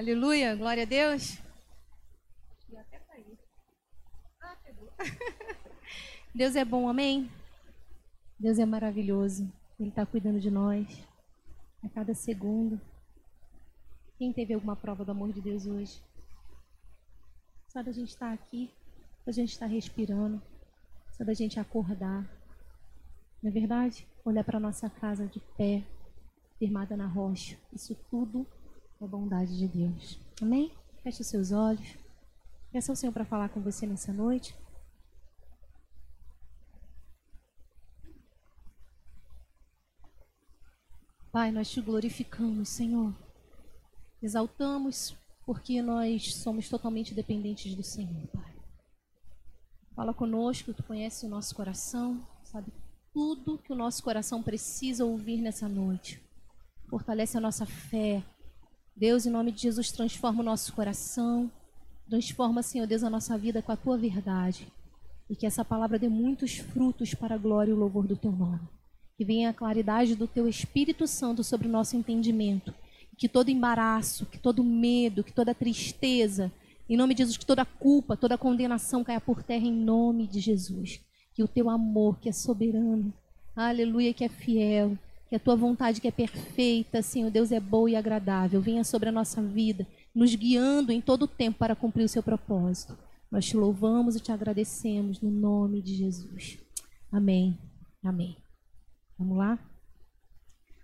Aleluia, glória a Deus. Deus é bom, amém? Deus é maravilhoso. Ele está cuidando de nós a cada segundo. Quem teve alguma prova do amor de Deus hoje? Só da gente estar tá aqui, da gente estar tá respirando, só da gente acordar. Não é verdade? Olhar para nossa casa de pé, firmada na rocha. Isso tudo é bondade de Deus. Amém? Feche os seus olhos. Peça ao Senhor para falar com você nessa noite. Pai, nós te glorificamos, Senhor. Exaltamos porque nós somos totalmente dependentes do Senhor, Pai. Fala conosco, tu conhece o nosso coração, sabe tudo que o nosso coração precisa ouvir nessa noite. Fortalece a nossa fé. Deus, em nome de Jesus, transforma o nosso coração. Transforma, Senhor Deus, a nossa vida com a tua verdade. E que essa palavra dê muitos frutos para a glória e o louvor do teu nome. Que venha a claridade do teu Espírito Santo sobre o nosso entendimento. Que todo embaraço, que todo medo, que toda tristeza, em nome de Jesus, que toda culpa, toda condenação caia por terra em nome de Jesus. Que o teu amor, que é soberano, aleluia, que é fiel, que a tua vontade que é perfeita, Senhor Deus, é boa e agradável, venha sobre a nossa vida, nos guiando em todo o tempo para cumprir o seu propósito. Nós te louvamos e te agradecemos no nome de Jesus. Amém. Amém. Vamos lá?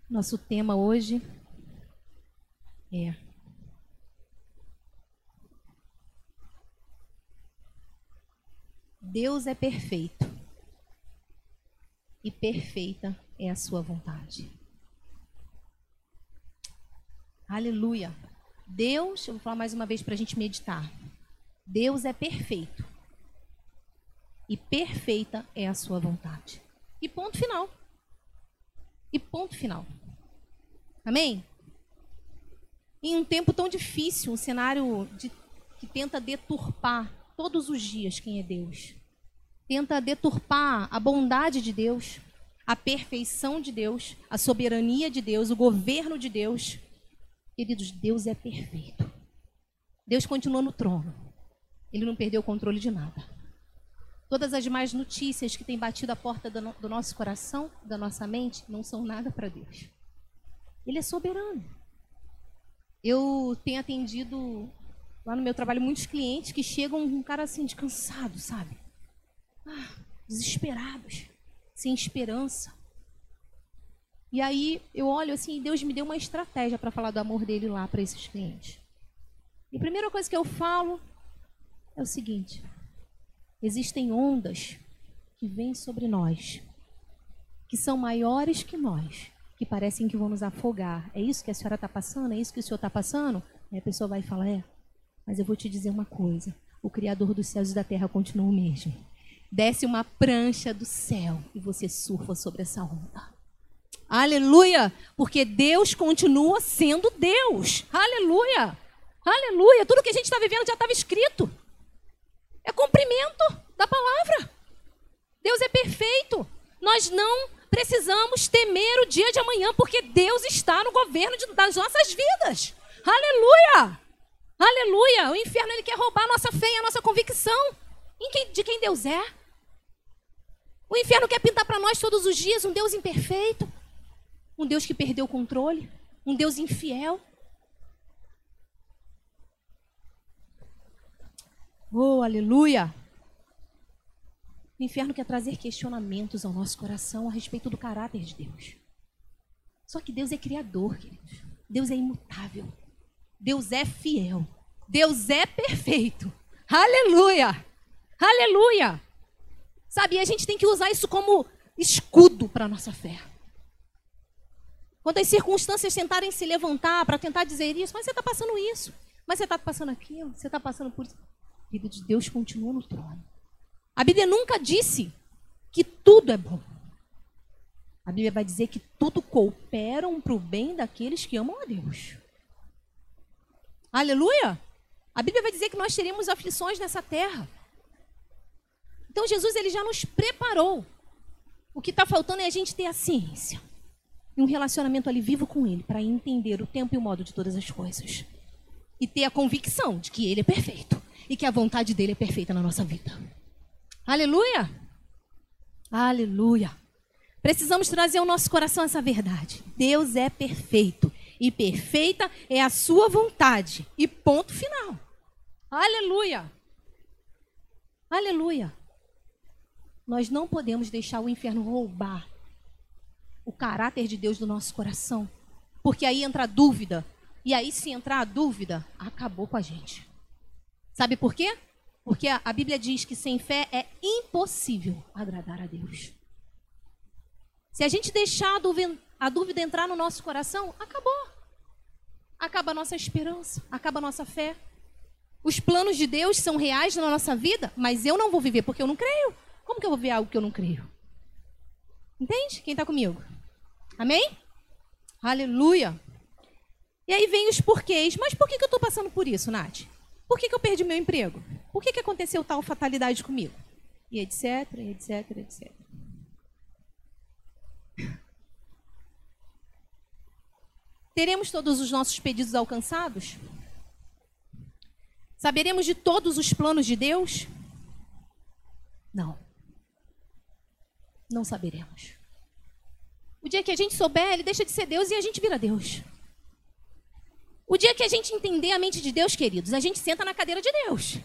Nosso tema hoje é Deus é perfeito e perfeita é a sua vontade. Aleluia. Deus, eu vou falar mais uma vez para a gente meditar. Deus é perfeito e perfeita é a sua vontade. E ponto final. E ponto final. Amém? Em um tempo tão difícil, um cenário de, que tenta deturpar todos os dias quem é Deus, tenta deturpar a bondade de Deus, a perfeição de Deus, a soberania de Deus, o governo de Deus. Queridos, Deus é perfeito. Deus continua no trono. Ele não perdeu o controle de nada. Todas as mais notícias que têm batido a porta do, do nosso coração, da nossa mente, não são nada para Deus. Ele é soberano. Eu tenho atendido lá no meu trabalho muitos clientes que chegam um cara assim, descansado, sabe? Ah, desesperados, sem esperança. E aí eu olho assim, Deus me deu uma estratégia para falar do amor dele lá para esses clientes. E a primeira coisa que eu falo é o seguinte: Existem ondas que vêm sobre nós, que são maiores que nós, que parecem que vão nos afogar. É isso que a senhora está passando? É isso que o senhor está passando? Aí a pessoa vai falar: É, mas eu vou te dizer uma coisa: o Criador dos céus e da terra continua o mesmo. Desce uma prancha do céu e você surfa sobre essa onda. Aleluia! Porque Deus continua sendo Deus. Aleluia! Aleluia! Tudo que a gente está vivendo já estava escrito. É cumprimento da palavra. Deus é perfeito. Nós não precisamos temer o dia de amanhã, porque Deus está no governo de, das nossas vidas. Aleluia! Aleluia! O inferno ele quer roubar a nossa fé e a nossa convicção quem, de quem Deus é. O inferno quer pintar para nós todos os dias um Deus imperfeito, um Deus que perdeu o controle, um Deus infiel. Oh, aleluia! O inferno quer trazer questionamentos ao nosso coração a respeito do caráter de Deus. Só que Deus é criador, queridos. Deus é imutável. Deus é fiel. Deus é perfeito. Aleluia! Aleluia! Sabe, e a gente tem que usar isso como escudo para a nossa fé. Quando as circunstâncias tentarem se levantar para tentar dizer isso, mas você está passando isso, mas você está passando aquilo, você está passando por isso. A vida de Deus continua no trono. A Bíblia nunca disse que tudo é bom. A Bíblia vai dizer que tudo coopera para o bem daqueles que amam a Deus. Aleluia! A Bíblia vai dizer que nós teremos aflições nessa terra. Então Jesus ele já nos preparou. O que está faltando é a gente ter a ciência e um relacionamento ali vivo com Ele para entender o tempo e o modo de todas as coisas. e ter a convicção de que Ele é perfeito e que a vontade dele é perfeita na nossa vida. Aleluia! Aleluia! Precisamos trazer ao nosso coração essa verdade. Deus é perfeito e perfeita é a sua vontade. E ponto final. Aleluia! Aleluia! Nós não podemos deixar o inferno roubar o caráter de Deus do nosso coração, porque aí entra a dúvida. E aí, se entrar a dúvida, acabou com a gente. Sabe por quê? Porque a, Bíblia diz que sem fé é impossível agradar a Deus. Se a gente deixar a dúvida, a dúvida entrar no nosso coração, acabou. Acaba a nossa esperança, acaba a nossa fé. Os planos de Deus são reais na nossa vida, mas eu não vou viver porque eu não creio. Como que eu vou ver algo que eu não creio? Entende? Quem está comigo? Amém? Aleluia. E aí vem os porquês. Mas por que, que eu estou passando por isso, Nath? Por que, que eu perdi meu emprego? Por que, que aconteceu tal fatalidade comigo? E etc, etc, etc. Teremos todos os nossos pedidos alcançados? Saberemos de todos os planos de Deus? Não. Não saberemos. O dia que a gente souber, ele deixa de ser Deus e a gente vira Deus. O dia que a gente entender a mente de Deus, queridos, a gente senta na cadeira de Deus.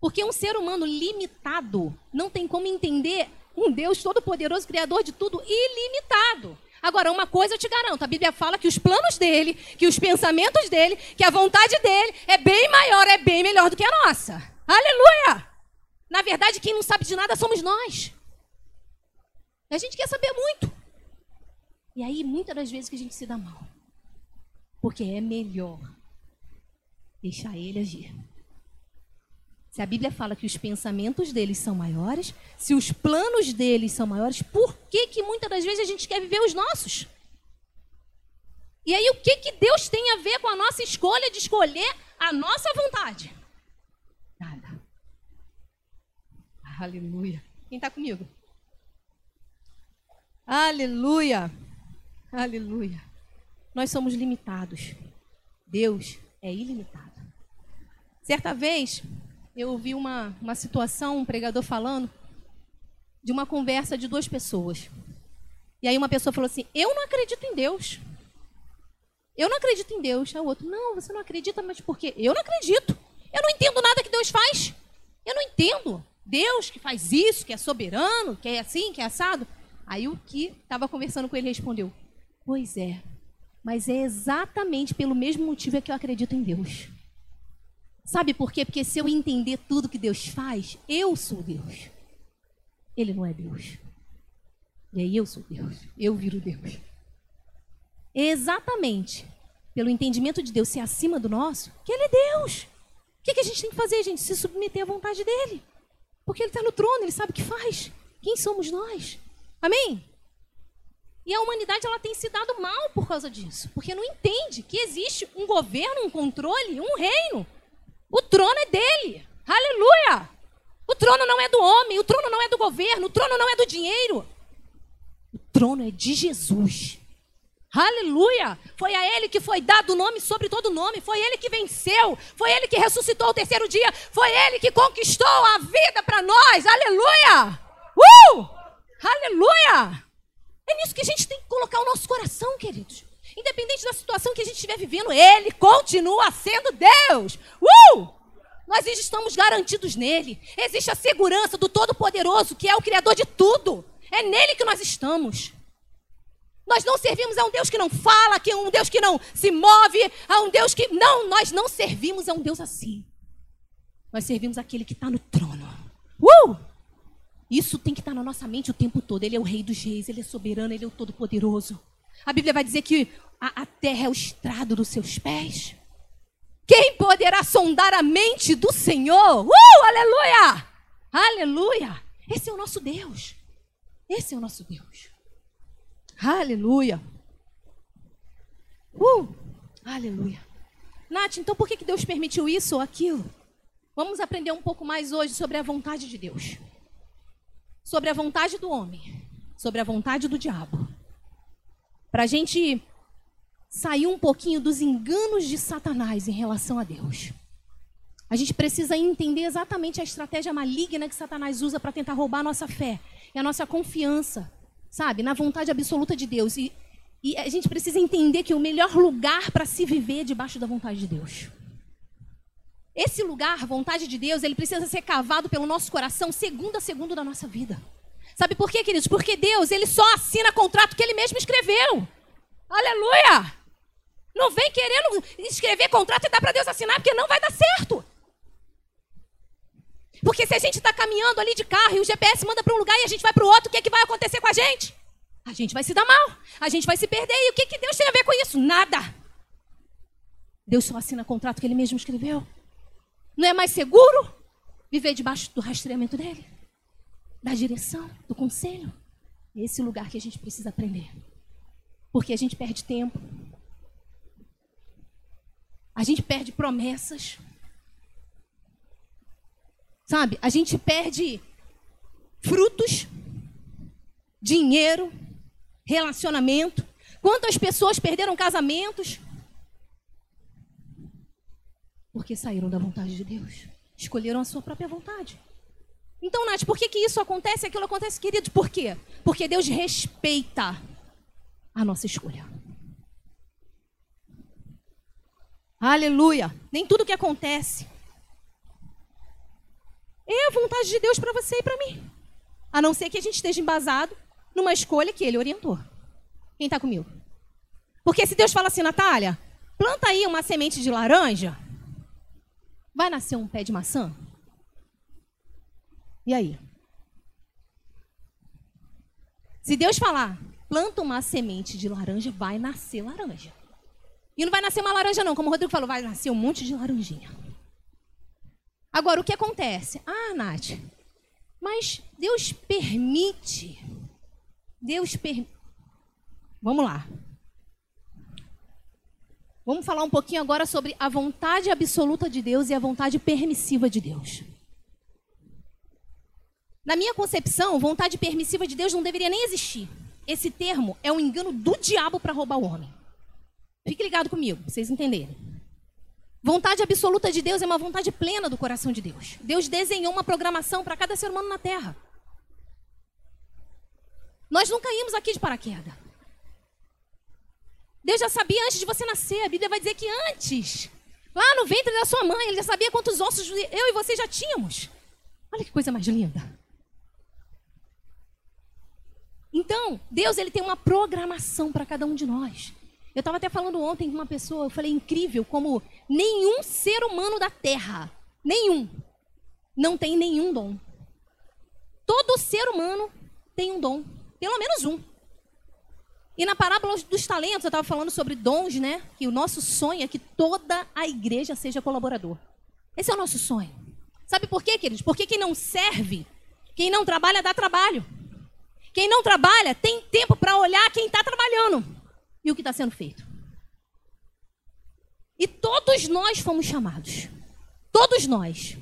Porque um ser humano limitado não tem como entender um Deus todo-poderoso, criador de tudo, ilimitado. Agora, uma coisa eu te garanto: a Bíblia fala que os planos dele, que os pensamentos dele, que a vontade dele é bem maior, é bem melhor do que a nossa. Aleluia! Na verdade, quem não sabe de nada somos nós. A gente quer saber muito. E aí, muitas das vezes que a gente se dá mal. Porque é melhor deixar ele agir. Se a Bíblia fala que os pensamentos deles são maiores, se os planos deles são maiores, por que, que muitas das vezes a gente quer viver os nossos? E aí, o que, que Deus tem a ver com a nossa escolha de escolher a nossa vontade? Nada. Aleluia. Quem está comigo? Aleluia! Aleluia! Nós somos limitados. Deus é ilimitado. Certa vez, eu ouvi uma, uma situação, um pregador falando de uma conversa de duas pessoas. E aí uma pessoa falou assim: Eu não acredito em Deus. Eu não acredito em Deus. Aí o outro: Não, você não acredita, mas por quê? Eu não acredito. Eu não entendo nada que Deus faz. Eu não entendo. Deus que faz isso, que é soberano, que é assim, que é assado. Aí o que estava conversando com ele respondeu: Pois é, mas é exatamente pelo mesmo motivo que eu acredito em Deus. Sabe por quê? Porque se eu entender tudo que Deus faz, eu sou Deus. Ele não é Deus. E aí eu sou Deus. Eu viro Deus. Exatamente pelo entendimento de Deus ser acima do nosso, que Ele é Deus. O que, que a gente tem que fazer, gente? Se submeter à vontade dEle. Porque Ele está no trono, Ele sabe o que faz. Quem somos nós? Amém? E a humanidade ela tem se dado mal por causa disso, porque não entende que existe um governo, um controle, um reino. O trono é dele. Aleluia! O trono não é do homem, o trono não é do governo, o trono não é do dinheiro. O trono é de Jesus. Aleluia! Foi a ele que foi dado o nome sobre todo nome, foi ele que venceu, foi ele que ressuscitou o terceiro dia, foi ele que conquistou a vida para nós. Aleluia! Uh! É nisso que a gente tem que colocar o nosso coração, queridos. Independente da situação que a gente estiver vivendo, Ele continua sendo Deus. Uh! Nós estamos garantidos nele. Existe a segurança do Todo-Poderoso, que é o Criador de tudo. É nele que nós estamos. Nós não servimos a um Deus que não fala, é um Deus que não se move, a um Deus que. Não, nós não servimos a um Deus assim. Nós servimos aquele que está no trono. Uh! Isso tem que estar na nossa mente o tempo todo. Ele é o rei dos reis, ele é soberano, ele é o todo-poderoso. A Bíblia vai dizer que a, a terra é o estrado dos seus pés. Quem poderá sondar a mente do Senhor? Uh, aleluia! Aleluia! Esse é o nosso Deus. Esse é o nosso Deus. Aleluia. Uh, aleluia. Nath, então por que Deus permitiu isso ou aquilo? Vamos aprender um pouco mais hoje sobre a vontade de Deus sobre a vontade do homem, sobre a vontade do diabo. Para a gente sair um pouquinho dos enganos de Satanás em relação a Deus. A gente precisa entender exatamente a estratégia maligna que Satanás usa para tentar roubar a nossa fé e a nossa confiança, sabe, na vontade absoluta de Deus. E, e a gente precisa entender que o melhor lugar para se viver é debaixo da vontade de Deus. Esse lugar, vontade de Deus, ele precisa ser cavado pelo nosso coração segundo a segundo da nossa vida. Sabe por quê, queridos? Porque Deus, ele só assina contrato que ele mesmo escreveu. Aleluia! Não vem querendo escrever contrato e dar para Deus assinar, porque não vai dar certo. Porque se a gente está caminhando ali de carro e o GPS manda para um lugar e a gente vai para o outro, o que, é que vai acontecer com a gente? A gente vai se dar mal, a gente vai se perder. E o que, que Deus tem a ver com isso? Nada. Deus só assina contrato que ele mesmo escreveu. Não é mais seguro viver debaixo do rastreamento dele? Da direção, do conselho? É esse lugar que a gente precisa aprender. Porque a gente perde tempo. A gente perde promessas. Sabe? A gente perde frutos, dinheiro, relacionamento. Quantas pessoas perderam casamentos porque saíram da vontade de Deus. Escolheram a sua própria vontade. Então, Nath, por que, que isso acontece aquilo acontece, queridos? Por quê? Porque Deus respeita a nossa escolha. Aleluia! Nem tudo que acontece é a vontade de Deus para você e para mim. A não ser que a gente esteja embasado numa escolha que ele orientou. Quem está comigo? Porque se Deus fala assim, Natália, planta aí uma semente de laranja, Vai nascer um pé de maçã? E aí? Se Deus falar, planta uma semente de laranja, vai nascer laranja. E não vai nascer uma laranja, não, como o Rodrigo falou, vai nascer um monte de laranjinha. Agora, o que acontece? Ah, Nath, mas Deus permite. Deus permite. Vamos lá. Vamos falar um pouquinho agora sobre a vontade absoluta de Deus e a vontade permissiva de Deus. Na minha concepção, vontade permissiva de Deus não deveria nem existir. Esse termo é um engano do diabo para roubar o homem. Fique ligado comigo, vocês entenderem. Vontade absoluta de Deus é uma vontade plena do coração de Deus. Deus desenhou uma programação para cada ser humano na Terra. Nós não caímos aqui de paraquedas. Deus já sabia antes de você nascer. A Bíblia vai dizer que antes, lá no ventre da sua mãe, ele já sabia quantos ossos eu e você já tínhamos. Olha que coisa mais linda. Então, Deus ele tem uma programação para cada um de nós. Eu estava até falando ontem com uma pessoa, eu falei incrível como nenhum ser humano da Terra, nenhum, não tem nenhum dom. Todo ser humano tem um dom, pelo menos um. E na parábola dos talentos, eu estava falando sobre dons, né? Que o nosso sonho é que toda a igreja seja colaborador. Esse é o nosso sonho. Sabe por quê, queridos? Porque quem não serve, quem não trabalha, dá trabalho. Quem não trabalha tem tempo para olhar quem está trabalhando e o que está sendo feito. E todos nós fomos chamados. Todos nós.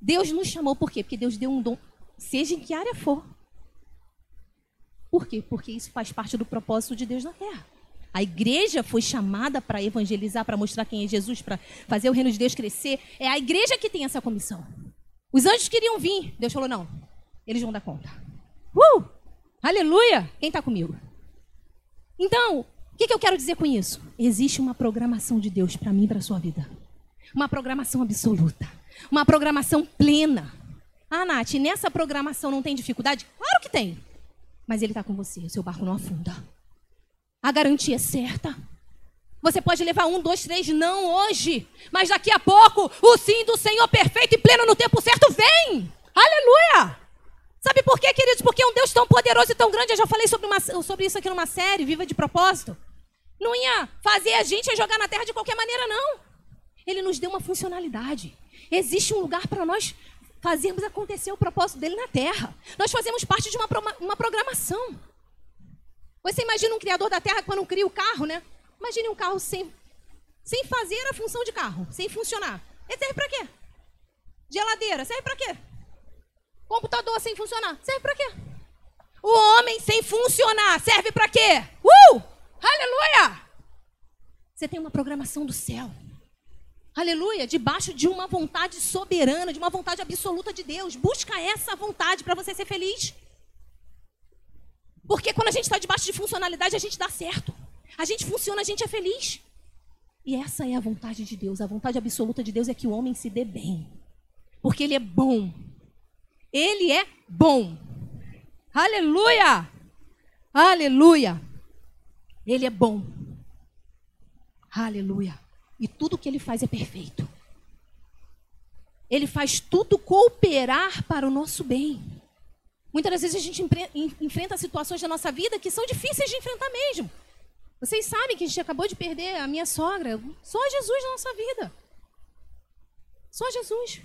Deus nos chamou por quê? Porque Deus deu um dom, seja em que área for. Por quê? Porque isso faz parte do propósito de Deus na terra. A igreja foi chamada para evangelizar, para mostrar quem é Jesus, para fazer o reino de Deus crescer. É a igreja que tem essa comissão. Os anjos queriam vir. Deus falou: não, eles vão dar conta. Uh! Aleluia! Quem está comigo? Então, o que, que eu quero dizer com isso? Existe uma programação de Deus para mim e para a sua vida. Uma programação absoluta. Uma programação plena. Ah, Nath, nessa programação não tem dificuldade? Claro que tem mas Ele está com você, o seu barco não afunda. A garantia é certa. Você pode levar um, dois, três não hoje, mas daqui a pouco o sim do Senhor perfeito e pleno no tempo certo vem. Aleluia! Sabe por quê, queridos? Porque um Deus tão poderoso e tão grande. Eu já falei sobre, uma, sobre isso aqui numa série, Viva de Propósito. Não ia fazer a gente jogar na terra de qualquer maneira, não. Ele nos deu uma funcionalidade. Existe um lugar para nós fazermos acontecer o propósito dele na terra. Nós fazemos parte de uma, uma programação. Você imagina um criador da terra quando cria o carro, né? Imagine um carro sem, sem fazer a função de carro, sem funcionar. Ele serve para quê? Geladeira, serve para quê? Computador sem funcionar, serve para quê? O homem sem funcionar, serve para quê? Uh! Aleluia! Você tem uma programação do céu. Aleluia, debaixo de uma vontade soberana, de uma vontade absoluta de Deus. Busca essa vontade para você ser feliz. Porque quando a gente está debaixo de funcionalidade, a gente dá certo. A gente funciona, a gente é feliz. E essa é a vontade de Deus. A vontade absoluta de Deus é que o homem se dê bem. Porque ele é bom. Ele é bom. Aleluia! Aleluia! Ele é bom. Aleluia. E tudo que ele faz é perfeito. Ele faz tudo cooperar para o nosso bem. Muitas das vezes a gente enfrenta situações da nossa vida que são difíceis de enfrentar mesmo. Vocês sabem que a gente acabou de perder a minha sogra. Só Jesus na nossa vida. Só Jesus.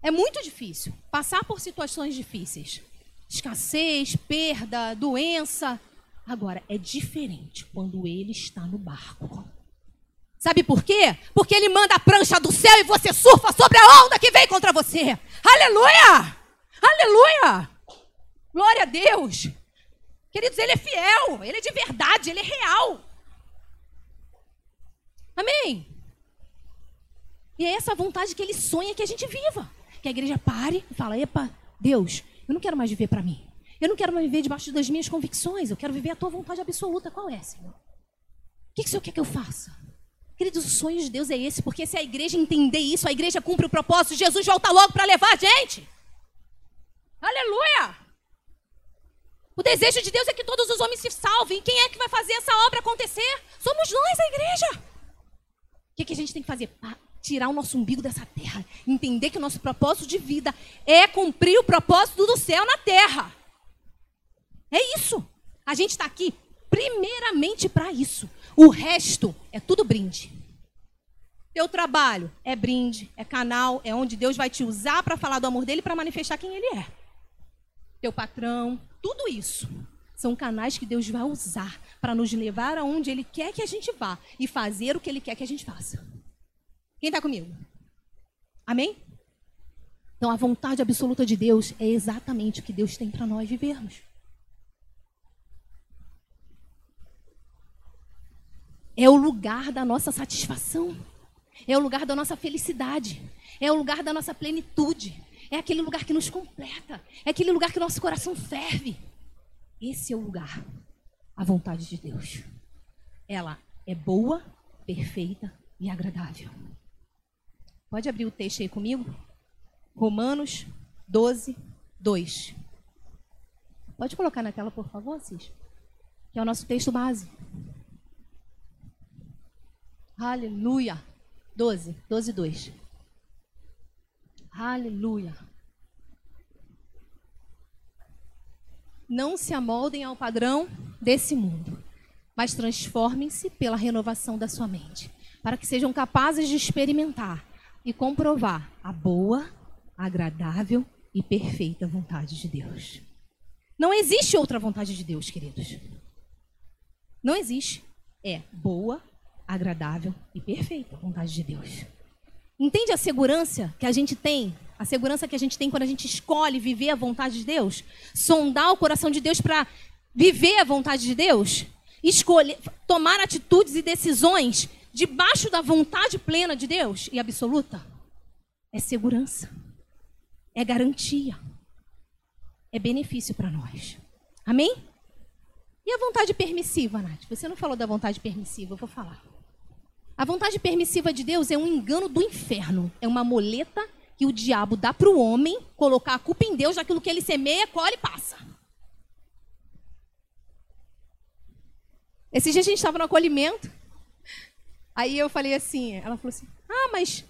É muito difícil passar por situações difíceis. Escassez, perda, doença. Agora, é diferente quando ele está no barco. Sabe por quê? Porque ele manda a prancha do céu e você surfa sobre a onda que vem contra você. Aleluia! Aleluia! Glória a Deus! Queridos, ele é fiel, ele é de verdade, ele é real. Amém? E é essa vontade que ele sonha que a gente viva. Que a igreja pare e fala: Epa, Deus, eu não quero mais viver para mim. Eu não quero mais viver debaixo das minhas convicções. Eu quero viver a tua vontade absoluta. Qual é, Senhor? O que, que o Senhor quer que eu faça? Queridos, o sonho de Deus é esse, porque se a igreja entender isso, a igreja cumpre o propósito, Jesus volta logo para levar a gente. Aleluia! O desejo de Deus é que todos os homens se salvem. Quem é que vai fazer essa obra acontecer? Somos nós, a igreja. O que, que a gente tem que fazer? tirar o nosso umbigo dessa terra. Entender que o nosso propósito de vida é cumprir o propósito do céu na terra. É isso. A gente está aqui primeiramente para isso. O resto é tudo brinde. Teu trabalho é brinde, é canal, é onde Deus vai te usar para falar do amor dele para manifestar quem ele é. Teu patrão, tudo isso são canais que Deus vai usar para nos levar aonde ele quer que a gente vá e fazer o que ele quer que a gente faça. Quem está comigo? Amém? Então, a vontade absoluta de Deus é exatamente o que Deus tem para nós vivermos. É o lugar da nossa satisfação. É o lugar da nossa felicidade. É o lugar da nossa plenitude. É aquele lugar que nos completa. É aquele lugar que nosso coração ferve. Esse é o lugar. A vontade de Deus. Ela é boa, perfeita e agradável. Pode abrir o texto aí comigo? Romanos 12, 2. Pode colocar na tela, por favor, Cis? Que é o nosso texto base. Aleluia. 12, 12, 2. Aleluia. Não se amoldem ao padrão desse mundo, mas transformem-se pela renovação da sua mente, para que sejam capazes de experimentar e comprovar a boa, agradável e perfeita vontade de Deus. Não existe outra vontade de Deus, queridos. Não existe. É boa, agradável e perfeita vontade de Deus. Entende a segurança que a gente tem? A segurança que a gente tem quando a gente escolhe viver a vontade de Deus? Sondar o coração de Deus para viver a vontade de Deus? Escolher, tomar atitudes e decisões debaixo da vontade plena de Deus e absoluta, é segurança, é garantia, é benefício para nós. Amém? E a vontade permissiva, Nath? Você não falou da vontade permissiva, eu vou falar. A vontade permissiva de Deus é um engano do inferno, é uma moleta que o diabo dá para o homem colocar a culpa em Deus daquilo que ele semeia, colhe e passa. Esse dia a gente estava no acolhimento Aí eu falei assim, ela falou assim: "Ah, mas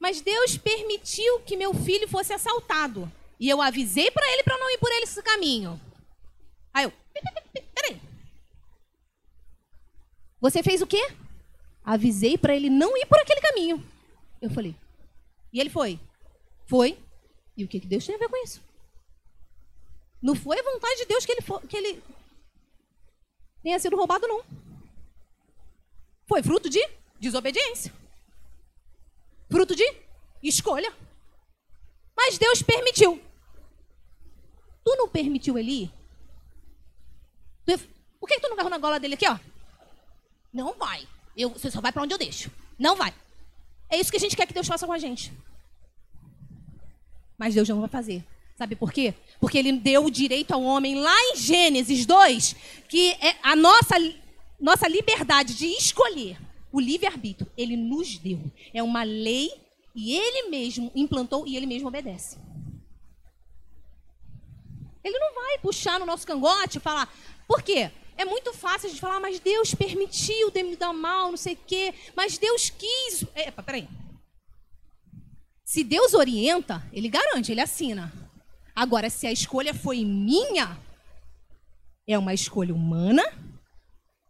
mas Deus permitiu que meu filho fosse assaltado. E eu avisei para ele para não ir por esse caminho." Aí eu: "Peraí. Você fez o quê?" Avisei para ele não ir por aquele caminho. Eu falei: "E ele foi?" Foi. E o que, que Deus tem a ver com isso? Não foi a vontade de Deus que ele, for, que ele tenha sido roubado, não. Foi fruto de Desobediência. Fruto de escolha. Mas Deus permitiu. Tu não permitiu ele ir? Por que, tu não agarrou na gola dele aqui, ó? Não vai. Eu, você só vai para onde eu deixo. Não vai. É isso que a gente quer que Deus faça com a gente. Mas Deus não vai fazer. Sabe por quê? Porque ele deu o direito ao homem lá em Gênesis 2, que é a nossa, nossa liberdade de escolher o livre-arbítrio, ele nos deu. É uma lei e ele mesmo implantou e ele mesmo obedece. Ele não vai puxar no nosso cangote e falar. Por quê? É muito fácil a gente falar, mas Deus permitiu de me dar mal, não sei o quê. Mas Deus quis. Epa, peraí. Se Deus orienta, ele garante, ele assina. Agora, se a escolha foi minha, é uma escolha humana,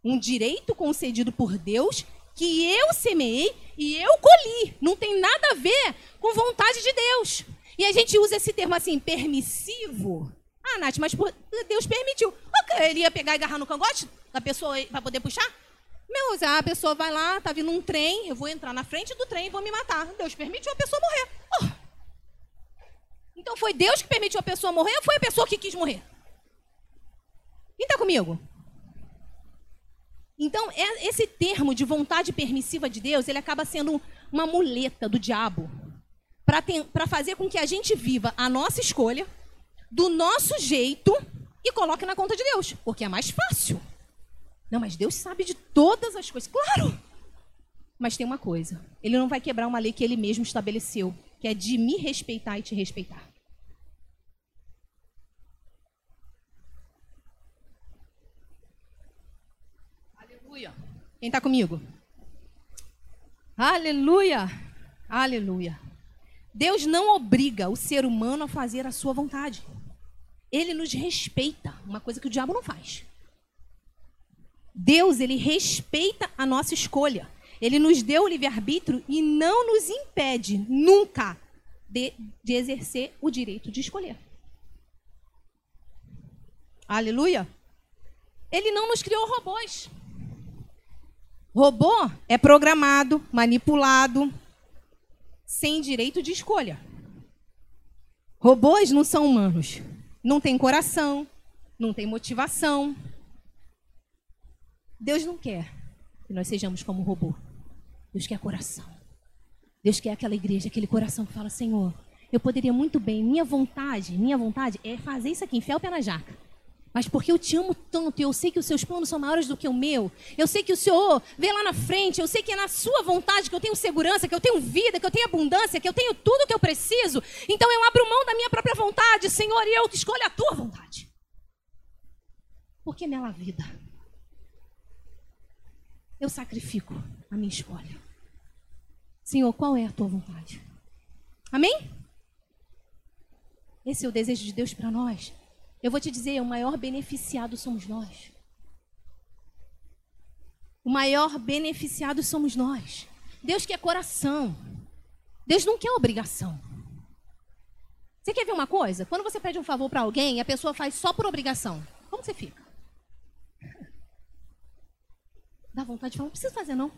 um direito concedido por Deus que eu semeei e eu colhi. Não tem nada a ver com vontade de Deus. E a gente usa esse termo assim, permissivo. Ah, Nath, mas Deus permitiu. Ele ia pegar e agarrar no cangote da pessoa para poder puxar? Meu, a pessoa vai lá, tá vindo um trem, eu vou entrar na frente do trem e vou me matar. Deus permitiu a pessoa morrer. Oh. Então foi Deus que permitiu a pessoa morrer ou foi a pessoa que quis morrer? Quem está comigo? Então, é, esse termo de vontade permissiva de Deus, ele acaba sendo uma muleta do diabo para fazer com que a gente viva a nossa escolha do nosso jeito e coloque na conta de Deus, porque é mais fácil. Não, mas Deus sabe de todas as coisas. Claro! Mas tem uma coisa: Ele não vai quebrar uma lei que Ele mesmo estabeleceu, que é de me respeitar e te respeitar. Aleluia. Quem está comigo? Aleluia! Aleluia. Deus não obriga o ser humano a fazer a sua vontade. Ele nos respeita, uma coisa que o diabo não faz. Deus, ele respeita a nossa escolha. Ele nos deu o livre-arbítrio e não nos impede nunca de, de exercer o direito de escolher. Aleluia. Ele não nos criou robôs. Robô é programado, manipulado, sem direito de escolha. Robôs não são humanos não tem coração, não tem motivação. Deus não quer que nós sejamos como robô. Deus quer coração. Deus quer aquela igreja, aquele coração que fala: Senhor, eu poderia muito bem, minha vontade, minha vontade é fazer isso aqui, enfiar o pé na jaca. Mas porque eu te amo tanto, eu sei que os seus planos são maiores do que o meu, eu sei que o Senhor vê lá na frente, eu sei que é na sua vontade que eu tenho segurança, que eu tenho vida, que eu tenho abundância, que eu tenho tudo que eu preciso. Então eu abro mão da minha própria vontade, Senhor, e eu escolho a tua vontade. Porque nela a vida. Eu sacrifico a minha escolha. Senhor, qual é a tua vontade? Amém? Esse é o desejo de Deus para nós. Eu vou te dizer, o maior beneficiado somos nós. O maior beneficiado somos nós. Deus quer coração. Deus não quer obrigação. Você quer ver uma coisa? Quando você pede um favor para alguém a pessoa faz só por obrigação, como você fica? Dá vontade de falar, não precisa fazer não.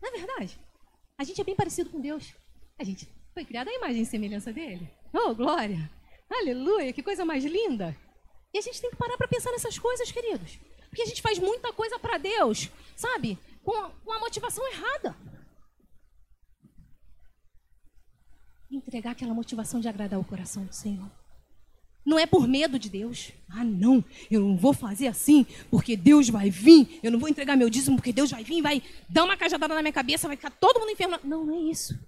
Não é verdade? A gente é bem parecido com Deus. A gente foi criado à imagem e semelhança dele. Oh, glória! Aleluia, que coisa mais linda. E a gente tem que parar para pensar nessas coisas, queridos. Porque a gente faz muita coisa para Deus, sabe? Com a, com a motivação errada. Entregar aquela motivação de agradar o coração do Senhor. Não é por medo de Deus. Ah, não, eu não vou fazer assim, porque Deus vai vir. Eu não vou entregar meu dízimo, porque Deus vai vir, vai dar uma cajadada na minha cabeça, vai ficar todo mundo enfermo. Não, não é isso.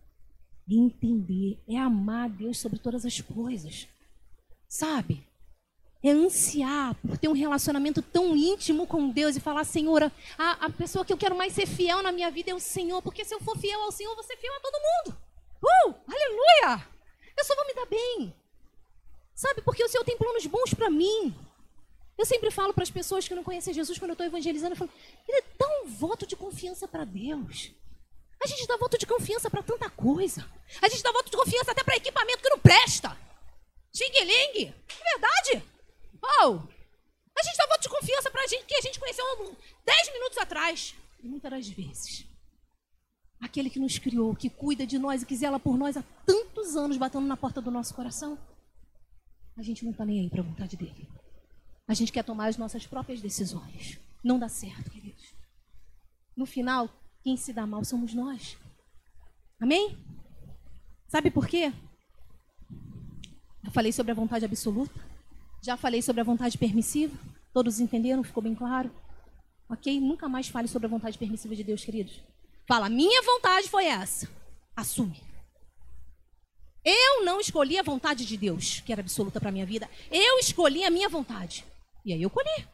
Entender, é amar Deus sobre todas as coisas. Sabe? É ansiar por ter um relacionamento tão íntimo com Deus e falar, Senhor, a, a pessoa que eu quero mais ser fiel na minha vida é o Senhor, porque se eu for fiel ao Senhor, vou ser fiel a todo mundo. Uh! Aleluia! Eu só vou me dar bem. Sabe? Porque o Senhor tem planos bons para mim. Eu sempre falo para as pessoas que não conhecem Jesus, quando eu estou evangelizando, eu falo, ele dá um voto de confiança para Deus. A gente dá voto de confiança para tanta coisa. A gente dá voto de confiança até para equipamento que não presta. Xing-ling, é verdade. Oh, a gente dá voto de confiança pra gente que a gente conheceu 10 minutos atrás. E muitas vezes, aquele que nos criou, que cuida de nós e que zela por nós há tantos anos batendo na porta do nosso coração, a gente não está nem aí para a vontade dele. A gente quer tomar as nossas próprias decisões. Não dá certo, queridos. no final, quem se dá mal somos nós. Amém? Sabe por quê? Eu falei sobre a vontade absoluta. Já falei sobre a vontade permissiva. Todos entenderam? Ficou bem claro? Ok? Nunca mais fale sobre a vontade permissiva de Deus, queridos. Fala, minha vontade foi essa. Assume. Eu não escolhi a vontade de Deus, que era absoluta para minha vida. Eu escolhi a minha vontade. E aí eu colhi.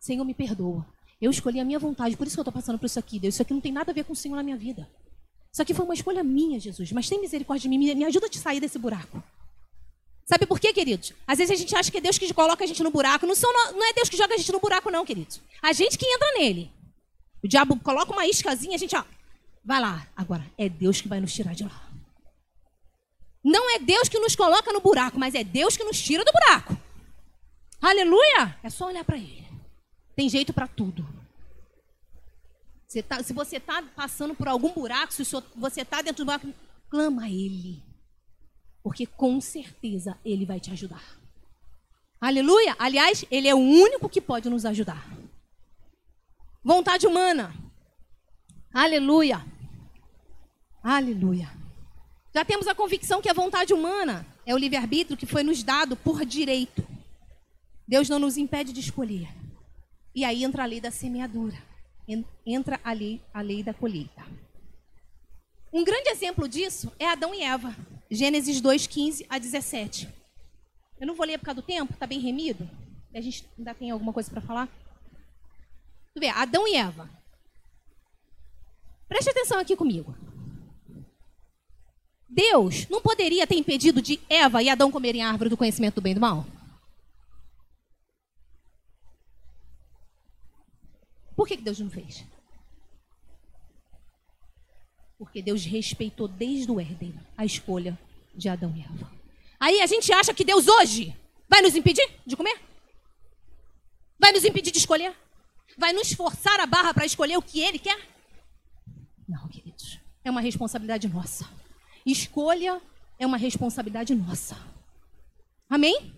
Senhor, me perdoa. Eu escolhi a minha vontade, por isso que eu estou passando por isso aqui, Deus. Isso aqui não tem nada a ver com o Senhor na minha vida. Isso aqui foi uma escolha minha, Jesus. Mas tem misericórdia de mim, me ajuda a te sair desse buraco. Sabe por quê, queridos? Às vezes a gente acha que é Deus que coloca a gente no buraco. Não, são, não é Deus que joga a gente no buraco, não, queridos. A gente que entra nele. O diabo coloca uma iscazinha, a gente, ó, vai lá. Agora, é Deus que vai nos tirar de lá. Não é Deus que nos coloca no buraco, mas é Deus que nos tira do buraco. Aleluia! É só olhar para Ele. Tem jeito para tudo. Você tá, se você está passando por algum buraco, se você está dentro do buraco, clama a Ele. Porque com certeza Ele vai te ajudar. Aleluia! Aliás, Ele é o único que pode nos ajudar. Vontade humana. Aleluia! Aleluia! Já temos a convicção que a vontade humana é o livre-arbítrio que foi nos dado por direito. Deus não nos impede de escolher. E aí entra a lei da semeadura, entra a lei, a lei da colheita. Um grande exemplo disso é Adão e Eva. Gênesis 2, 15 a 17. Eu não vou ler por causa do tempo, está bem remido. A gente ainda tem alguma coisa para falar? Tu vê, Adão e Eva. Preste atenção aqui comigo. Deus não poderia ter impedido de Eva e Adão comerem a árvore do conhecimento do bem e do mal? Por que Deus não fez? Porque Deus respeitou desde o Éden a escolha de Adão e Eva. Aí a gente acha que Deus hoje vai nos impedir de comer? Vai nos impedir de escolher? Vai nos forçar a barra para escolher o que Ele quer? Não, queridos. É uma responsabilidade nossa. Escolha é uma responsabilidade nossa. Amém?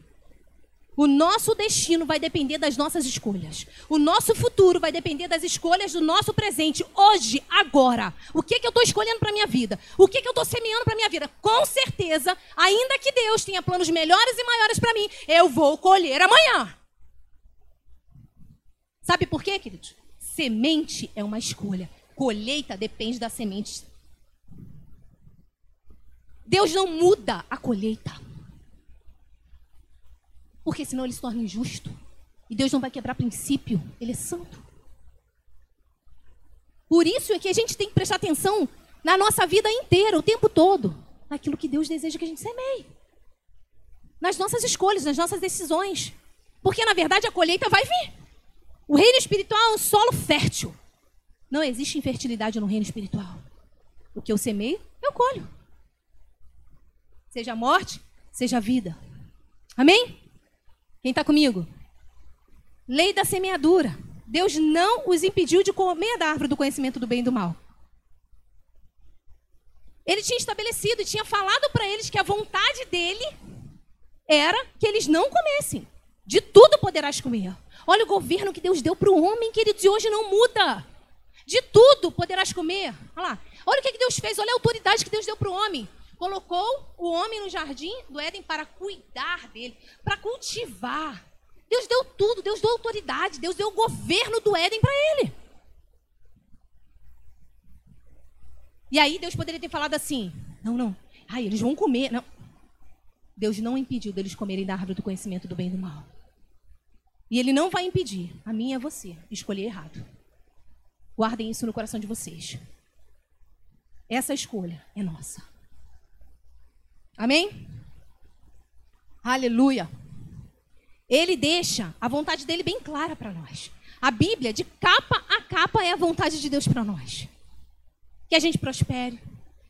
O nosso destino vai depender das nossas escolhas. O nosso futuro vai depender das escolhas do nosso presente, hoje, agora. O que, que eu estou escolhendo para minha vida? O que, que eu estou semeando para minha vida? Com certeza, ainda que Deus tenha planos melhores e maiores para mim, eu vou colher amanhã. Sabe por quê, queridos? Semente é uma escolha. Colheita depende da semente. Deus não muda a colheita. Porque senão ele se torna injusto. E Deus não vai quebrar princípio. Ele é santo. Por isso é que a gente tem que prestar atenção na nossa vida inteira, o tempo todo, naquilo que Deus deseja que a gente semeie. Nas nossas escolhas, nas nossas decisões. Porque, na verdade, a colheita vai vir. O reino espiritual é um solo fértil. Não existe infertilidade no reino espiritual. O que eu semeio, eu colho. Seja morte, seja vida. Amém? Quem está comigo? Lei da semeadura. Deus não os impediu de comer da árvore do conhecimento do bem e do mal. Ele tinha estabelecido e tinha falado para eles que a vontade dele era que eles não comessem. De tudo poderás comer. Olha o governo que Deus deu para o homem, queridos, e hoje não muda. De tudo poderás comer. Olha lá. Olha o que Deus fez, olha a autoridade que Deus deu para o homem colocou o homem no jardim do Éden para cuidar dele, para cultivar. Deus deu tudo, Deus deu autoridade, Deus deu o governo do Éden para ele. E aí Deus poderia ter falado assim: não, não, ai, eles vão comer. Não. Deus não impediu deles comerem da árvore do conhecimento do bem e do mal. E Ele não vai impedir a mim e a você escolher errado. Guardem isso no coração de vocês. Essa escolha é nossa. Amém? Aleluia. Ele deixa a vontade dele bem clara para nós. A Bíblia, de capa a capa, é a vontade de Deus para nós. Que a gente prospere,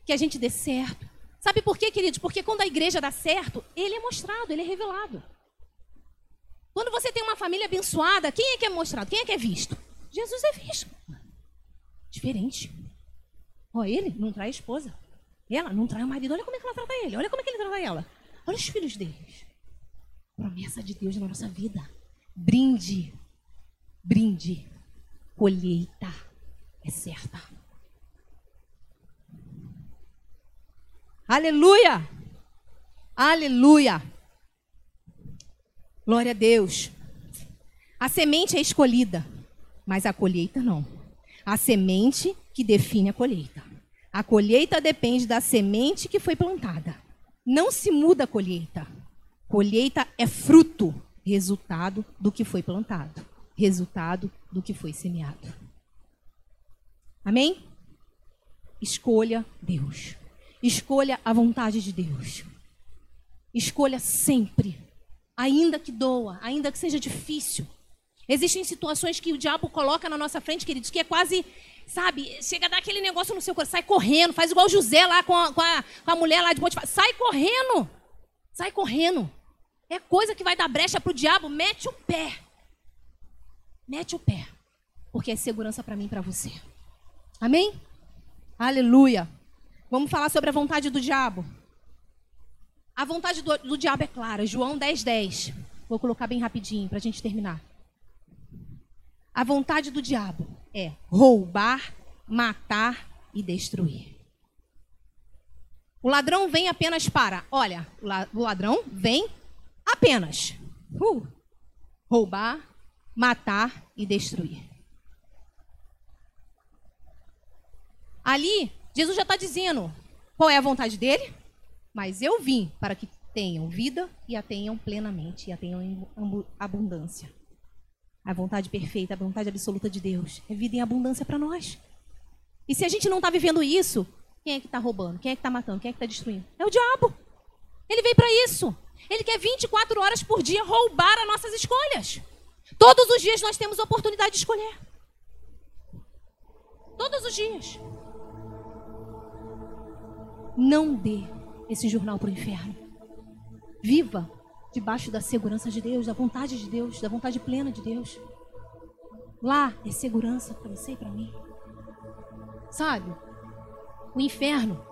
que a gente dê certo. Sabe por quê, queridos? Porque quando a igreja dá certo, ele é mostrado, ele é revelado. Quando você tem uma família abençoada, quem é que é mostrado? Quem é que é visto? Jesus é visto. Diferente. Ó, ele não trai a Ela não trai o marido. Olha como é que ela trata ele. Olha como é que ele trata ela. Olha os filhos deles. Promessa de Deus na nossa vida. Brinde. Brinde. Colheita. é certa. Aleluia! Aleluia! Glória a Deus. A semente é escolhida, mas a colheita não. A semente que define a colheita. A colheita depende da semente que foi plantada. Não se muda a colheita. Colheita é fruto, resultado do que foi plantado, resultado do que foi semeado. Amém? Escolha Deus. Escolha a vontade de Deus. Escolha sempre, ainda que doa, ainda que seja difícil. Existem situações que o diabo coloca na nossa frente, queridos, que é quase, sabe, chega a dar aquele negócio no seu coração, sai correndo, faz igual José lá com a, com a, com a mulher lá de Potifar, sai correndo, sai correndo. É coisa que vai dar brecha para o diabo, mete o pé. Mete o pé, porque é segurança para mim e para você. Amém? Aleluia. Vamos falar sobre a vontade do diabo. A vontade do, do diabo é clara. João 10, 10. Vou colocar bem rapidinho para a gente terminar. A vontade do diabo é roubar, matar e destruir. O ladrão vem apenas para. Olha, o ladrão vem apenas. Uh, roubar, matar e destruir. Ali Jesus já está dizendo qual é a vontade dele, mas eu vim para que tenham vida e a tenham plenamente, e a tenham em abundância. A vontade perfeita, a vontade absoluta de Deus é vida em abundância para nós. E se a gente não está vivendo isso, quem é que está roubando? Quem é que está matando? Quem é que está destruindo? É o diabo. Ele veio para isso. Ele quer 24 horas por dia roubar as nossas escolhas. Todos os dias nós temos oportunidade de escolher. Todos os dias. Não dê esse jornal para o inferno. Viva debaixo da segurança de Deus, da vontade de Deus, da vontade plena de Deus. Lá é segurança para você e para mim. Sabe? O inferno,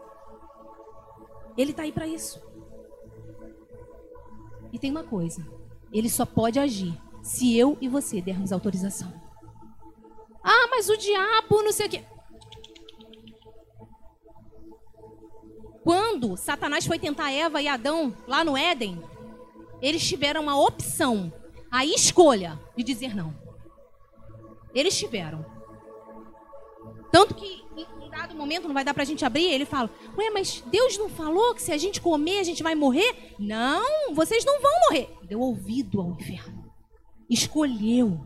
ele está aí para isso. E tem uma coisa: ele só pode agir se eu e você dermos autorização. Ah, mas o diabo, não sei o quê. Quando Satanás foi tentar Eva e Adão lá no Éden, eles tiveram a opção, a escolha de dizer não. Eles tiveram. Tanto que em dado momento, não vai dar para a gente abrir, ele fala: Ué, mas Deus não falou que se a gente comer a gente vai morrer? Não, vocês não vão morrer. Deu ouvido ao inferno. Escolheu.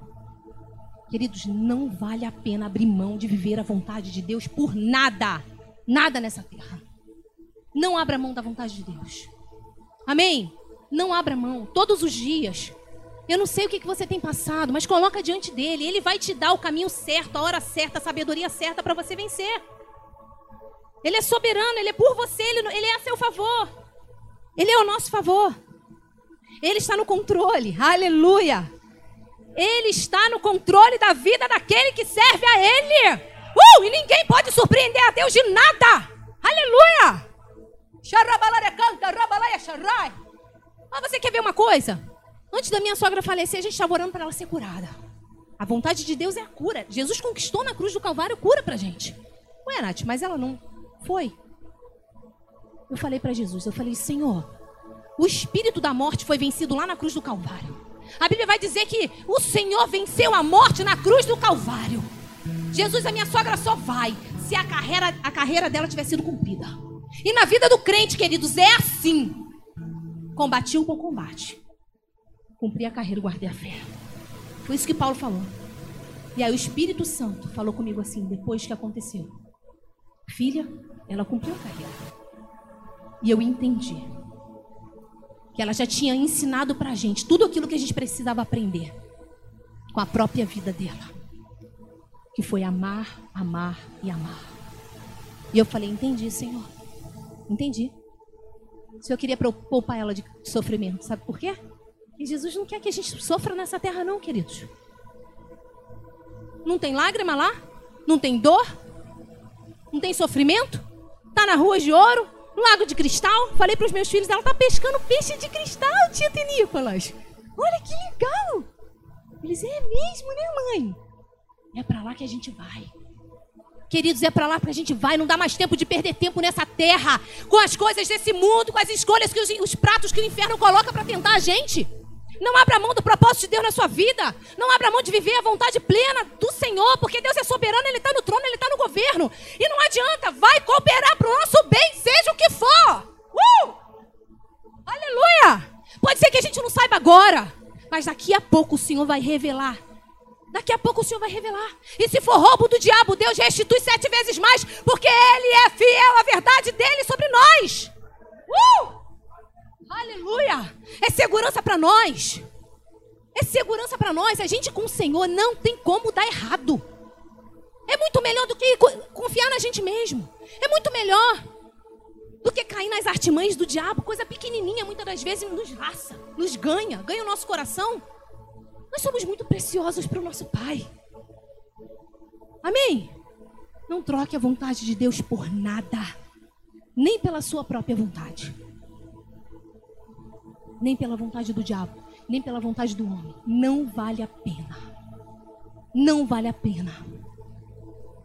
Queridos, não vale a pena abrir mão de viver a vontade de Deus por nada. Nada nessa terra. Não abra mão da vontade de Deus. Amém? Não abra mão. Todos os dias. Eu não sei o que você tem passado, mas coloca diante dele. Ele vai te dar o caminho certo, a hora certa, a sabedoria certa para você vencer. Ele é soberano, ele é por você, ele, ele é a seu favor. Ele é ao nosso favor. Ele está no controle. Aleluia. Ele está no controle da vida daquele que serve a ele. Uh, e ninguém pode surpreender a Deus de nada. Aleluia. Mas você quer ver uma coisa? Antes da minha sogra falecer, a gente estava orando para ela ser curada. A vontade de Deus é a cura. Jesus conquistou na cruz do Calvário cura para gente. Ué, Nath, mas ela não foi. Eu falei para Jesus, eu falei, Senhor, o espírito da morte foi vencido lá na cruz do Calvário. A Bíblia vai dizer que o Senhor venceu a morte na cruz do Calvário. Jesus, a minha sogra só vai se a carreira, a carreira dela tiver sido cumprida. E na vida do crente, queridos, é assim. Combati o bom combate. Cumpri a carreira, guardei a fé. Foi isso que Paulo falou. E aí o Espírito Santo falou comigo assim, depois que aconteceu. Filha, ela cumpriu a carreira. E eu entendi que ela já tinha ensinado pra gente tudo aquilo que a gente precisava aprender com a própria vida dela. Que foi amar, amar e amar. E eu falei, entendi, Senhor. Entendi. O Senhor queria poupar ela de sofrimento. Sabe por quê? E Jesus não quer que a gente sofra nessa terra, não, queridos. Não tem lágrima lá? Não tem dor? Não tem sofrimento? Tá na rua de ouro? Lago de cristal? Falei para os meus filhos, ela tá pescando peixe de cristal, tia Tenícolas. Olha que legal! Eles, é mesmo, né, mãe? É para lá que a gente vai. Queridos, é para lá que a gente vai. Não dá mais tempo de perder tempo nessa terra com as coisas desse mundo, com as escolhas que os, os pratos que o inferno coloca para tentar a gente. Não abra mão do propósito de Deus na sua vida. Não abra mão de viver a vontade plena do Senhor, porque Deus é soberano, Ele está no trono, Ele está no governo. E não adianta, vai cooperar para o nosso bem, seja o que for. Uh! Aleluia! Pode ser que a gente não saiba agora, mas daqui a pouco o Senhor vai revelar. Daqui a pouco o Senhor vai revelar. E se for roubo do diabo, Deus restitui sete vezes mais, porque Ele é fiel à verdade dele sobre nós. Uh! Aleluia! É segurança para nós. É segurança para nós. A gente com o Senhor não tem como dar errado. É muito melhor do que confiar na gente mesmo. É muito melhor do que cair nas artimanhas do diabo. Coisa pequenininha, muitas das vezes nos laça, nos ganha, ganha o nosso coração. Nós somos muito preciosos para o nosso Pai. Amém? Não troque a vontade de Deus por nada, nem pela sua própria vontade nem pela vontade do diabo, nem pela vontade do homem. Não vale a pena. Não vale a pena.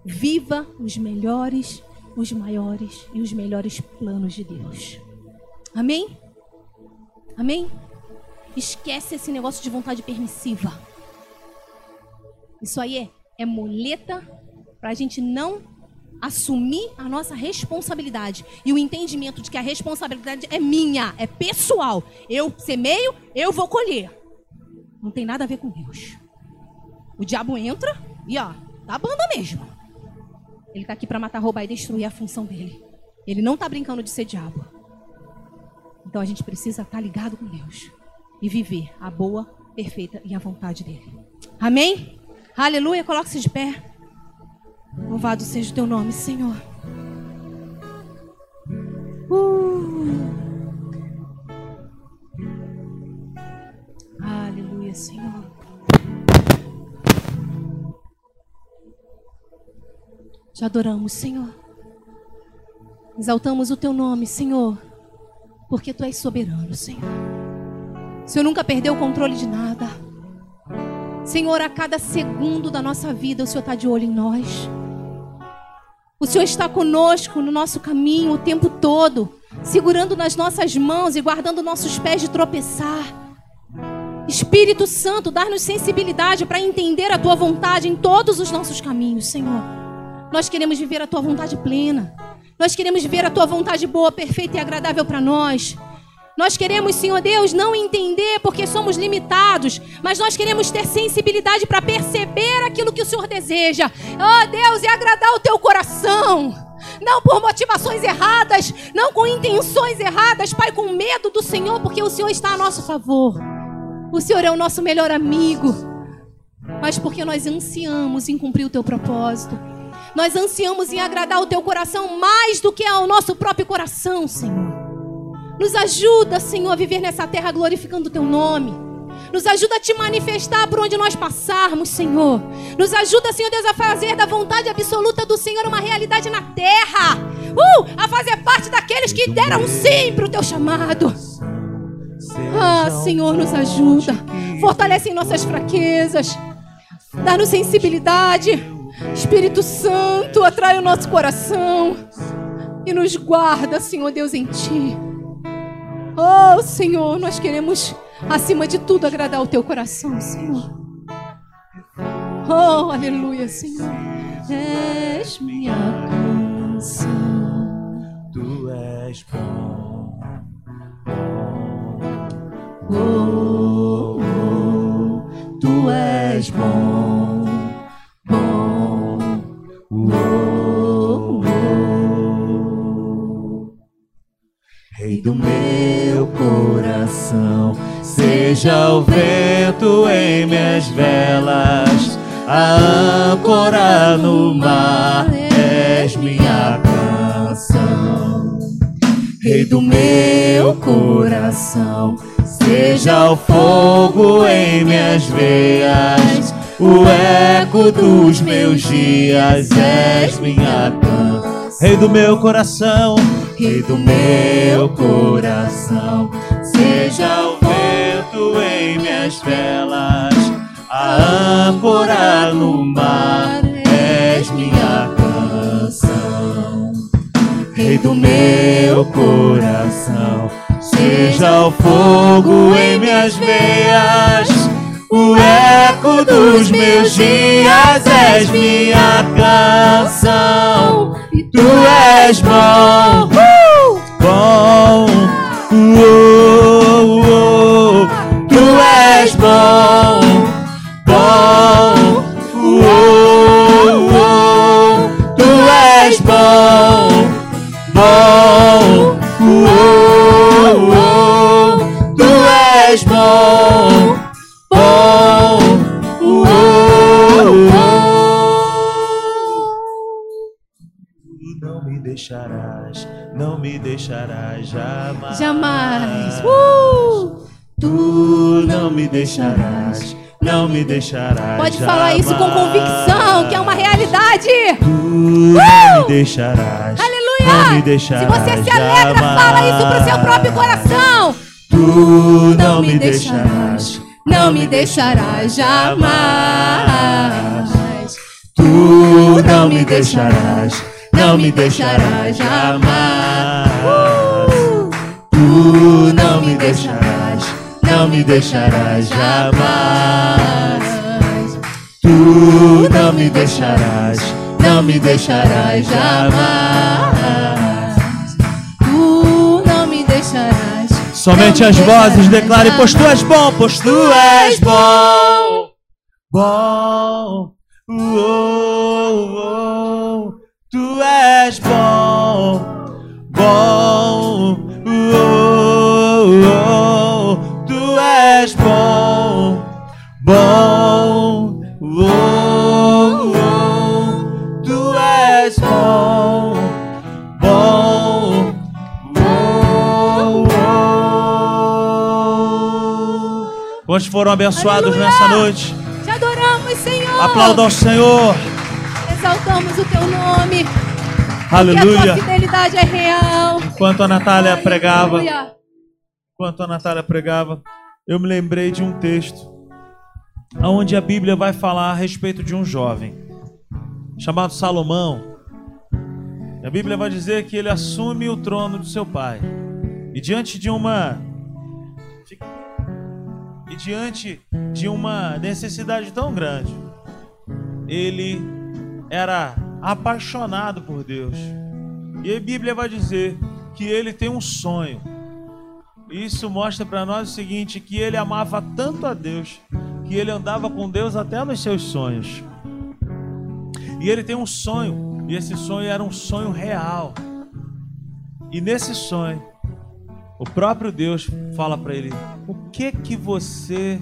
Viva os melhores, os maiores e os melhores planos de Deus. Amém? Amém? Esquece esse negócio de vontade permissiva. Isso aí é, é muleta para a gente não assumir a nossa responsabilidade e o entendimento de que a responsabilidade é minha, é pessoal. Eu semeio, eu vou colher. Não tem nada a ver com Deus. O diabo entra e ó, tá banda mesmo. Ele tá aqui para matar, roubar e destruir a função dele. Ele não tá brincando de ser diabo. Então a gente precisa estar tá ligado com Deus e viver a boa, perfeita e a vontade dele. Amém? Aleluia, coloque-se de pé. Louvado seja o teu nome, Senhor. Uh. Aleluia, Senhor. Te adoramos, Senhor. Exaltamos o teu nome, Senhor, porque tu és soberano, Senhor. O Senhor nunca perdeu o controle de nada. Senhor, a cada segundo da nossa vida, o Senhor está de olho em nós. O Senhor está conosco no nosso caminho o tempo todo, segurando nas nossas mãos e guardando nossos pés de tropeçar. Espírito Santo, dá-nos sensibilidade para entender a tua vontade em todos os nossos caminhos, Senhor. Nós queremos viver a tua vontade plena. Nós queremos viver a tua vontade boa, perfeita e agradável para nós. Nós queremos, Senhor Deus, não entender porque somos limitados, mas nós queremos ter sensibilidade para perceber aquilo que o Senhor deseja. Oh Deus, e agradar o teu coração. Não por motivações erradas, não com intenções erradas, Pai, com medo do Senhor, porque o Senhor está a nosso favor. O Senhor é o nosso melhor amigo, mas porque nós ansiamos em cumprir o teu propósito. Nós ansiamos em agradar o teu coração mais do que ao nosso próprio coração, Senhor. Nos ajuda, Senhor, a viver nessa terra glorificando o teu nome. Nos ajuda a te manifestar por onde nós passarmos, Senhor. Nos ajuda, Senhor Deus, a fazer da vontade absoluta do Senhor uma realidade na terra. Uh, a fazer parte daqueles que deram sim para o teu chamado. Ah, Senhor, nos ajuda. Fortalece em nossas fraquezas. Dá-nos sensibilidade. Espírito Santo, atrai o nosso coração. E nos guarda, Senhor Deus, em Ti. Oh, Senhor, nós queremos, acima de tudo, agradar o teu coração, Senhor. Oh, aleluia, Senhor. És minha canção. Tu és bom. Oh, oh, tu és bom. Do meu coração. Seja o vento em minhas velas, a âncora no mar, és minha canção. Rei do meu coração, seja o fogo em minhas veias, o eco dos meus dias, és minha canção. Rei do meu coração, Rei do meu coração, seja o vento em minhas velas, a âncora no mar, és minha Rei do meu coração. Seja o fogo em minhas veias, o eco dos meus dias és minha canção. Tu és bom, bom, uou, deixarás jamais. Jamais. Uh! Tu não me deixarás, não me deixarás. Pode falar isso com jamais. convicção, que é uma realidade. Tu não me deixarás. Não me Aleluia! Se deixarás. você se alegra, fala isso pro seu próprio coração. Tu não me deixarás. Não me deixarás jamais. Tu não me deixarás. Não me deixarás jamais. Tu não me deixarás. Não me deixarás jamais. Tu não me deixarás. Não me deixarás jamais. Tu não me deixarás. Somente as vozes declarem, pois tu és bom, pois tu és bom. Bom. Uou, uou. Tu és bom. Bom. Bom. Uou, uou. Tu és bom. Bom. Uou, uou. Quantos foram abençoados Aleluia. nessa noite? Te adoramos, Senhor. Aplauda ao Senhor. Exaltamos o teu nome. E a Aleluia. tua fidelidade é real. Enquanto a Natália pregava, Aleluia. enquanto a Natália pregava, eu me lembrei de um texto onde a Bíblia vai falar a respeito de um jovem chamado Salomão. A Bíblia vai dizer que ele assume o trono de seu pai. E diante de uma e diante de uma necessidade tão grande, ele era apaixonado por Deus. E a Bíblia vai dizer que ele tem um sonho. Isso mostra para nós o seguinte, que ele amava tanto a Deus, que ele andava com Deus até nos seus sonhos. E ele tem um sonho, e esse sonho era um sonho real. E nesse sonho, o próprio Deus fala para ele: "O que que você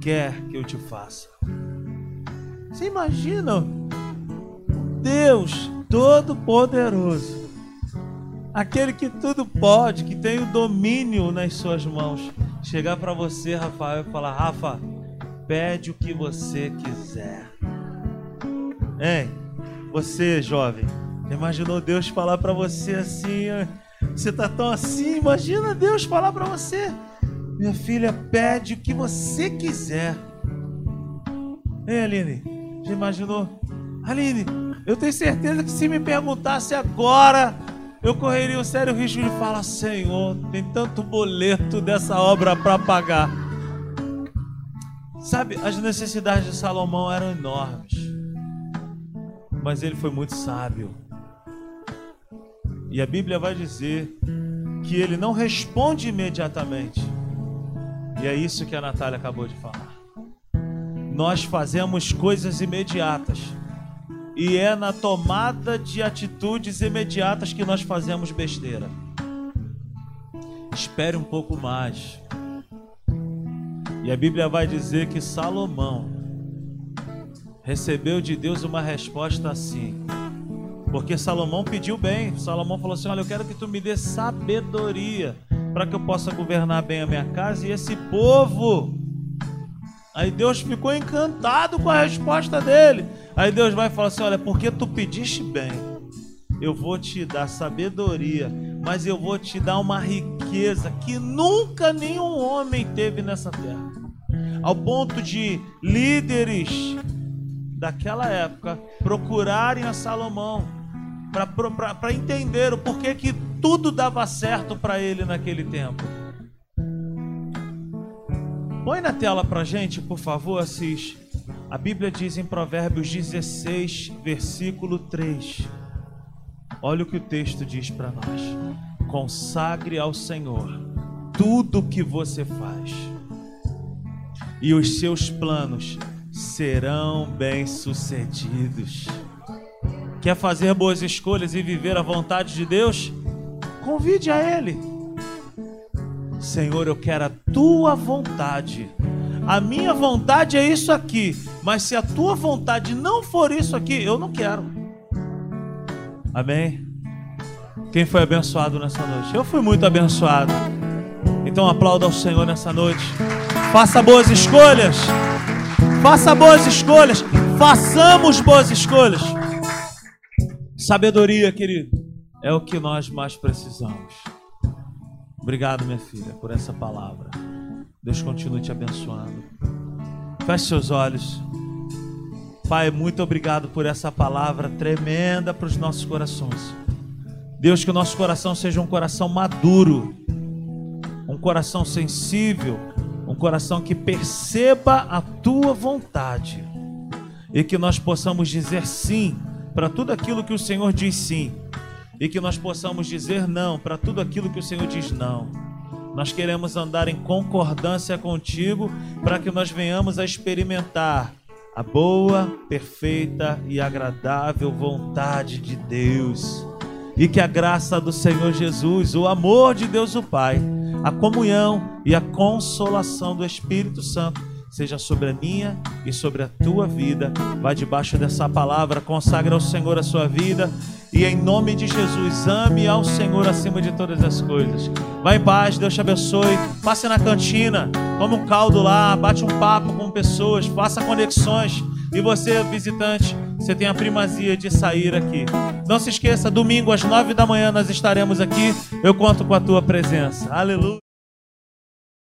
quer que eu te faça?" Você imagina Deus Todo-Poderoso, aquele que tudo pode, que tem o domínio nas suas mãos, chegar para você, Rafael, e falar: Rafa, pede o que você quiser. Hein? Você, jovem, imaginou Deus falar para você assim? Você tá tão assim? Imagina Deus falar para você: Minha filha, pede o que você quiser. Hein, Aline? Já imaginou? Aline, eu tenho certeza que se me perguntasse agora, eu correria um sério risco de falar: Senhor, tem tanto boleto dessa obra para pagar. Sabe, as necessidades de Salomão eram enormes, mas ele foi muito sábio. E a Bíblia vai dizer que ele não responde imediatamente. E é isso que a Natália acabou de falar. Nós fazemos coisas imediatas. E é na tomada de atitudes imediatas que nós fazemos besteira. Espere um pouco mais. E a Bíblia vai dizer que Salomão recebeu de Deus uma resposta assim. Porque Salomão pediu bem. Salomão falou assim: Olha, eu quero que tu me dê sabedoria para que eu possa governar bem a minha casa e esse povo. Aí Deus ficou encantado com a resposta dele. Aí Deus vai falar assim: Olha, porque tu pediste bem, eu vou te dar sabedoria, mas eu vou te dar uma riqueza que nunca nenhum homem teve nessa terra. Ao ponto de líderes daquela época procurarem a Salomão para entender o porquê que tudo dava certo para ele naquele tempo. Põe na tela para gente, por favor, Assis. A Bíblia diz em Provérbios 16, versículo 3. Olha o que o texto diz para nós: consagre ao Senhor tudo o que você faz, e os seus planos serão bem-sucedidos. Quer fazer boas escolhas e viver a vontade de Deus? Convide a Ele. Senhor, eu quero a tua vontade. A minha vontade é isso aqui, mas se a tua vontade não for isso aqui, eu não quero. Amém? Quem foi abençoado nessa noite? Eu fui muito abençoado. Então aplauda ao Senhor nessa noite. Faça boas escolhas. Faça boas escolhas. Façamos boas escolhas. Sabedoria, querido, é o que nós mais precisamos. Obrigado, minha filha, por essa palavra. Deus continue te abençoando. Feche seus olhos. Pai, muito obrigado por essa palavra tremenda para os nossos corações. Deus, que o nosso coração seja um coração maduro, um coração sensível, um coração que perceba a tua vontade e que nós possamos dizer sim para tudo aquilo que o Senhor diz sim e que nós possamos dizer não para tudo aquilo que o Senhor diz não. Nós queremos andar em concordância contigo para que nós venhamos a experimentar a boa, perfeita e agradável vontade de Deus. E que a graça do Senhor Jesus, o amor de Deus o Pai, a comunhão e a consolação do Espírito Santo seja sobre a minha e sobre a tua vida. Vai debaixo dessa palavra, consagra ao Senhor a sua vida e em nome de Jesus, ame ao Senhor acima de todas as coisas. Vai em paz, Deus te abençoe. Passe na cantina, toma um caldo lá, bate um papo com pessoas, faça conexões. E você, visitante, você tem a primazia de sair aqui. Não se esqueça, domingo às nove da manhã nós estaremos aqui. Eu conto com a tua presença. Aleluia.